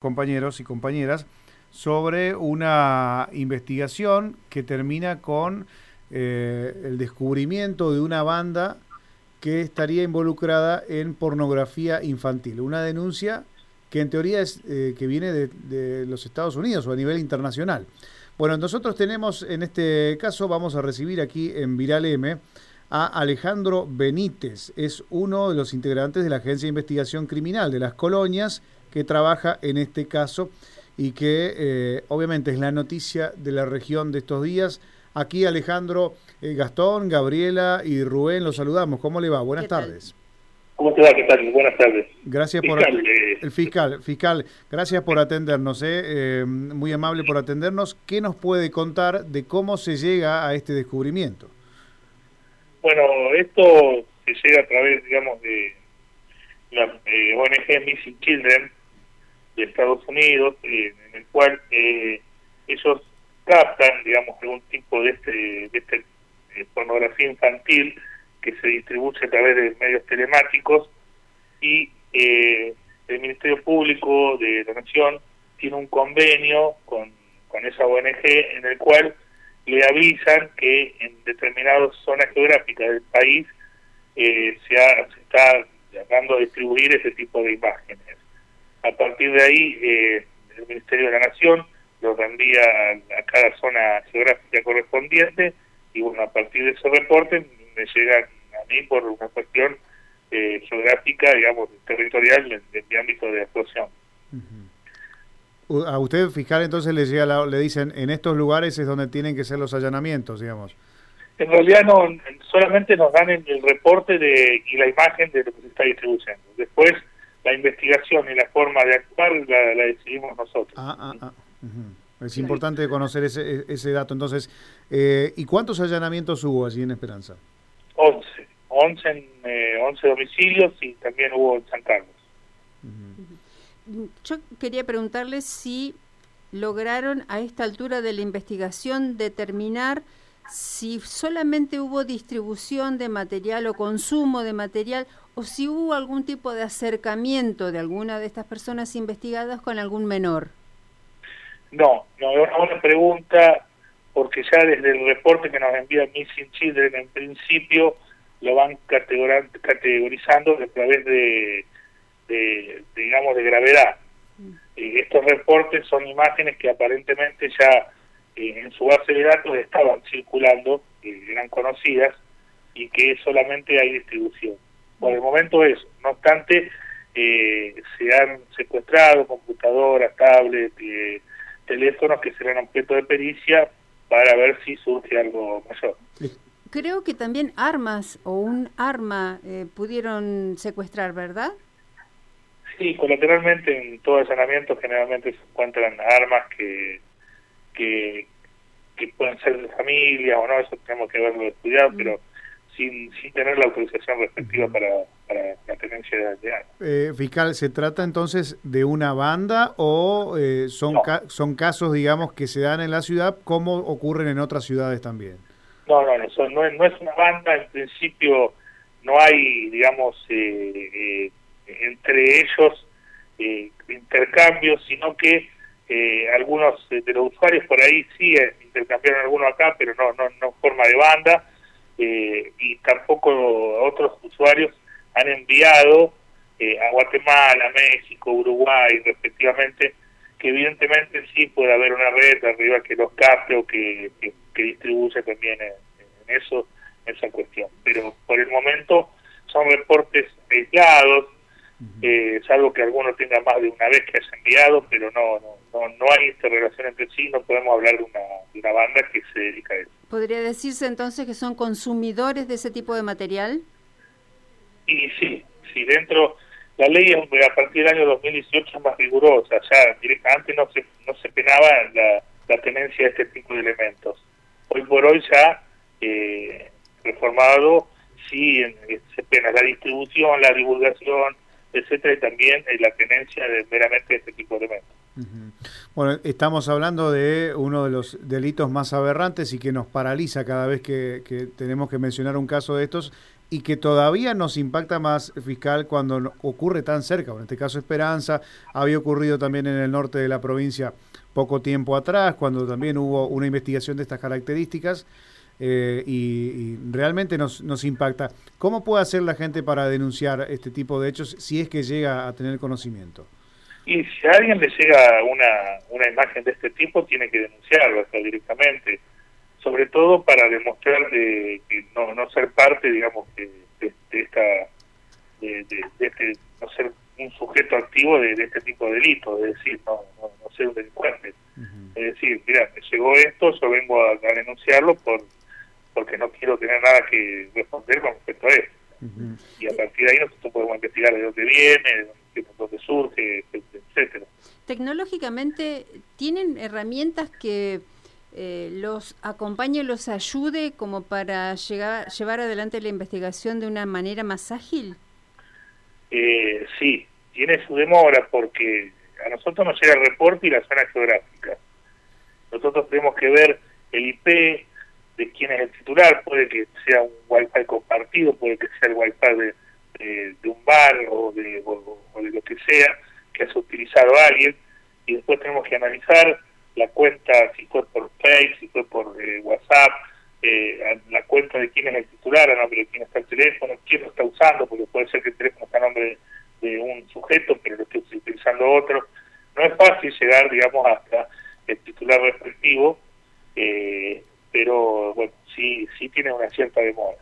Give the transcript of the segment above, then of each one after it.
compañeros y compañeras sobre una investigación que termina con eh, el descubrimiento de una banda que estaría involucrada en pornografía infantil. Una denuncia que en teoría es eh, que viene de, de, los Estados Unidos o a nivel internacional. Bueno, nosotros tenemos en este caso, vamos a recibir aquí en Viral M a Alejandro Benítez. Es uno de los integrantes de la Agencia de Investigación Criminal de las Colonias que trabaja en este caso y que eh, obviamente es la noticia de la región de estos días. Aquí Alejandro, eh, Gastón, Gabriela y Rubén, los saludamos. ¿Cómo le va? Buenas tardes. ¿Cómo te va? ¿Qué tal? Buenas tardes. Gracias por Fiscal, eh, el fiscal, fiscal, gracias por atendernos, eh, eh, muy amable por atendernos. ¿Qué nos puede contar de cómo se llega a este descubrimiento? Bueno, esto se llega a través, digamos, de la eh, ONG Missing Children de Estados Unidos, eh, en el cual eh, ellos captan, digamos, algún tipo de este, de este eh, pornografía infantil que se distribuye a través de medios telemáticos y eh, el Ministerio Público de la Nación tiene un convenio con, con esa ONG en el cual le avisan que en determinadas zonas geográficas del país eh, se, ha, se está tratando de distribuir ese tipo de imágenes. A partir de ahí, eh, el Ministerio de la Nación lo reenvía a, cada zona geográfica correspondiente y bueno, a partir de ese reporte me llegan a mí por una cuestión eh, geográfica, digamos, territorial de, de mi ámbito de actuación. Uh -huh. A usted, fiscal, entonces le, llega la, le dicen, en estos lugares es donde tienen que ser los allanamientos, digamos. En realidad no, solamente nos dan el, el reporte de y la imagen de lo que se está distribuyendo. Después la investigación y la forma de actuar la, la decidimos nosotros. Ah, ah, ah. Uh -huh. Es importante conocer ese, ese dato. Entonces, eh, ¿y cuántos allanamientos hubo allí en Esperanza? 11. 11, en, eh, 11 domicilios y también hubo en San Carlos. Uh -huh. Yo quería preguntarles si lograron a esta altura de la investigación determinar si solamente hubo distribución de material o consumo de material o si hubo algún tipo de acercamiento de alguna de estas personas investigadas con algún menor. No, no, es una buena pregunta porque ya desde el reporte que nos envía Missing Children en principio lo van categorizando a través de, de, digamos, de gravedad. Mm. Y estos reportes son imágenes que aparentemente ya en su base de datos estaban circulando, eh, eran conocidas, y que solamente hay distribución. Por el momento eso. No obstante, eh, se han secuestrado computadoras, tablets, eh, teléfonos que serán objeto de pericia para ver si surge algo mayor. Creo que también armas o un arma eh, pudieron secuestrar, ¿verdad? Sí, colateralmente en todo allanamiento generalmente se encuentran armas que, que, que pueden ser de familia o no, eso tenemos que verlo estudiado, mm. pero sin, sin tener la autorización respectiva para, para la tenencia de, de armas. Eh, fiscal, ¿se trata entonces de una banda o eh, son, no. ca son casos, digamos, que se dan en la ciudad como ocurren en otras ciudades también? No, no, no, son, no, es, no es una banda, en principio no hay, digamos, eh, eh, entre ellos eh, intercambios, sino que eh, algunos de los usuarios por ahí sí eh, intercambiaron algunos acá, pero no, no, no forma de banda, eh, y tampoco otros usuarios han enviado eh, a Guatemala, México, Uruguay, respectivamente, que evidentemente sí puede haber una red arriba que los capte o que, que, distribuye también en, en eso, en esa cuestión. Pero por el momento son reportes aislados, eh, salvo que alguno tenga más de una vez que haya enviado, pero no, no, no, no hay interrelación entre sí, no podemos hablar de una, de una banda que se dedica a eso. ¿Podría decirse entonces que son consumidores de ese tipo de material? Y sí, sí, dentro, la ley a partir del año 2018 es más rigurosa, ya directamente no se, no se penaba la, la tenencia de este tipo de elementos. Hoy por hoy ya eh, reformado, sí se pena la distribución, la divulgación, etcétera, y también eh, la tenencia de meramente este tipo de elementos. Bueno, estamos hablando de uno de los delitos más aberrantes y que nos paraliza cada vez que, que tenemos que mencionar un caso de estos, y que todavía nos impacta más fiscal cuando ocurre tan cerca. en este caso Esperanza, había ocurrido también en el norte de la provincia poco tiempo atrás, cuando también hubo una investigación de estas características. Eh, y, realmente nos, nos impacta. ¿Cómo puede hacer la gente para denunciar este tipo de hechos si es que llega a tener conocimiento? Y si a alguien le llega una, una imagen de este tipo, tiene que denunciarlo directamente, sobre todo para demostrar de, que no, no ser parte, digamos, de, de, esta, de, este, no ser un sujeto activo de, este tipo de delitos, es decir, no, no, ser un delincuente. Es decir, mira, me llegó esto, yo vengo a denunciarlo por porque no quiero tener nada que responder con respecto a eso. Y a partir de ahí nosotros podemos investigar de dónde viene, de dónde surge, etcétera. Tecnológicamente, ¿tienen herramientas que eh, los acompañe, los ayude como para llegar, llevar adelante la investigación de una manera más ágil? Eh, sí, tiene su demora porque a nosotros nos llega el reporte y la zona geográfica. Nosotros tenemos que ver el IP, de quién es el titular, puede que sea un wifi compartido, puede que sea el wifi de, de, un bar o de, o, de lo que sea que ha utilizado alguien, y después tenemos que analizar la cuenta, si fue por Facebook, si fue por eh, WhatsApp, eh, la cuenta de quién es el titular, a nombre de quién está el teléfono, quién lo está usando, porque puede ser que el teléfono está a nombre de, un sujeto, pero lo esté utilizando otro. No es fácil llegar, digamos, hasta el titular respectivo, eh, pero bueno, sí, sí tiene una cierta demora.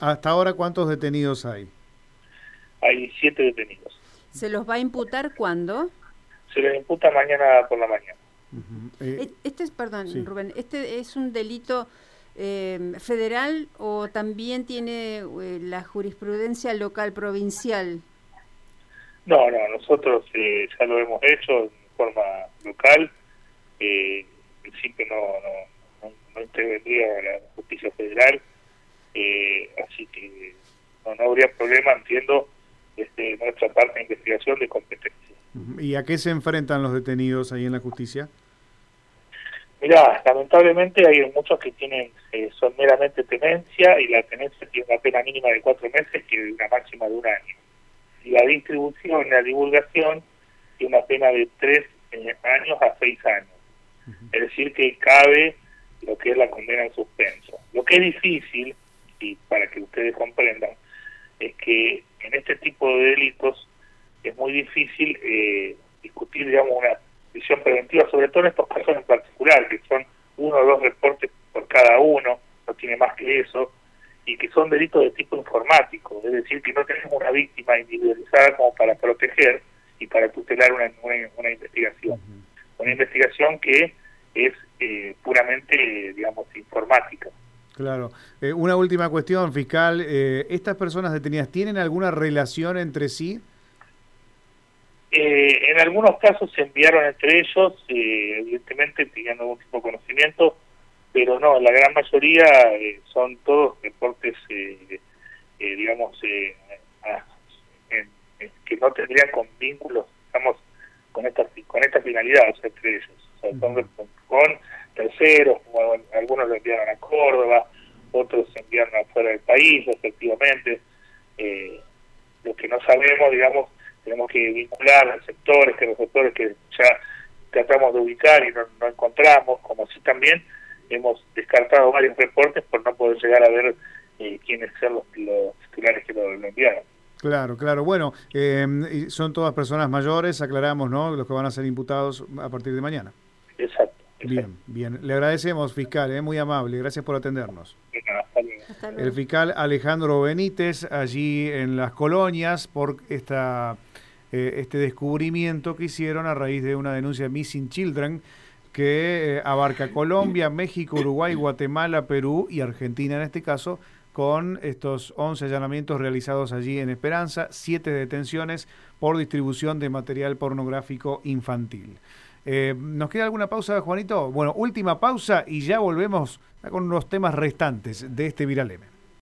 ¿Hasta ahora cuántos detenidos hay? Hay siete detenidos. ¿Se los va a imputar cuándo? Se les imputa mañana por la mañana. Eh, e, este es, perdón, Rubén, ¿este es un delito eh, federal o también tiene eh, la jurisprudencia local provincial? No, no, nosotros ya lo hemos hecho en forma local. en principio no, no no intervendría la justicia federal, eh, así que no, habría problema, entiendo, desde nuestra parte de investigación de competencia. ¿Y a qué se enfrentan los detenidos ahí en la justicia? Mira, lamentablemente hay muchos que tienen eh, son meramente tenencia y la tenencia tiene una pena mínima de cuatro meses y una máxima de un año. Y la distribución la divulgación tiene una pena de tres eh, años a seis años. Es decir, que cabe lo que es la condena en suspenso. Lo que es difícil, y para que ustedes comprendan, es que en este tipo de delitos es muy difícil eh, discutir, digamos, una visión preventiva, sobre todo en estos casos en particular, que son uno o dos reportes por cada uno, no tiene más que eso, y que son delitos de tipo informático, es decir, que no tenemos una víctima individualizada como para proteger y para tutelar una, una investigación. Una investigación que es puramente, digamos, informática. Claro. Eh, una última cuestión, fiscal. Eh, ¿Estas personas detenidas tienen alguna relación entre sí? en algunos casos se enviaron entre ellos, evidentemente teniendo algún tipo de conocimiento, pero no, la gran mayoría son todos deportes, digamos, que no tendrían con vínculos, digamos, con esta, con esta finalidad, entre ellos. O sea, son con como algunos lo enviaron a Córdoba, otros se enviaron afuera del país, efectivamente. Eh, lo que no sabemos, digamos, tenemos que vincular a sectores, que los sectores que ya tratamos de ubicar y no, encontramos, como así también hemos descartado varios reportes por no poder llegar a ver eh, quiénes son los, titulares que lo, enviaron. Claro, claro. Bueno, eh, son todas personas mayores, aclaramos, ¿no? Los que van a ser imputados a partir de mañana. Bien, bien. Le agradecemos, fiscal, ¿eh? muy amable. Gracias por atendernos. El fiscal Alejandro Benítez, allí en las colonias, por esta, eh, este descubrimiento que hicieron a raíz de una denuncia de Missing Children que eh, abarca Colombia, México, Uruguay, Guatemala, Perú y Argentina en este caso, con estos 11 allanamientos realizados allí en Esperanza, siete detenciones por distribución de material pornográfico infantil. Eh, ¿Nos queda alguna pausa, Juanito? Bueno, última pausa y ya volvemos con los temas restantes de este Viraleme.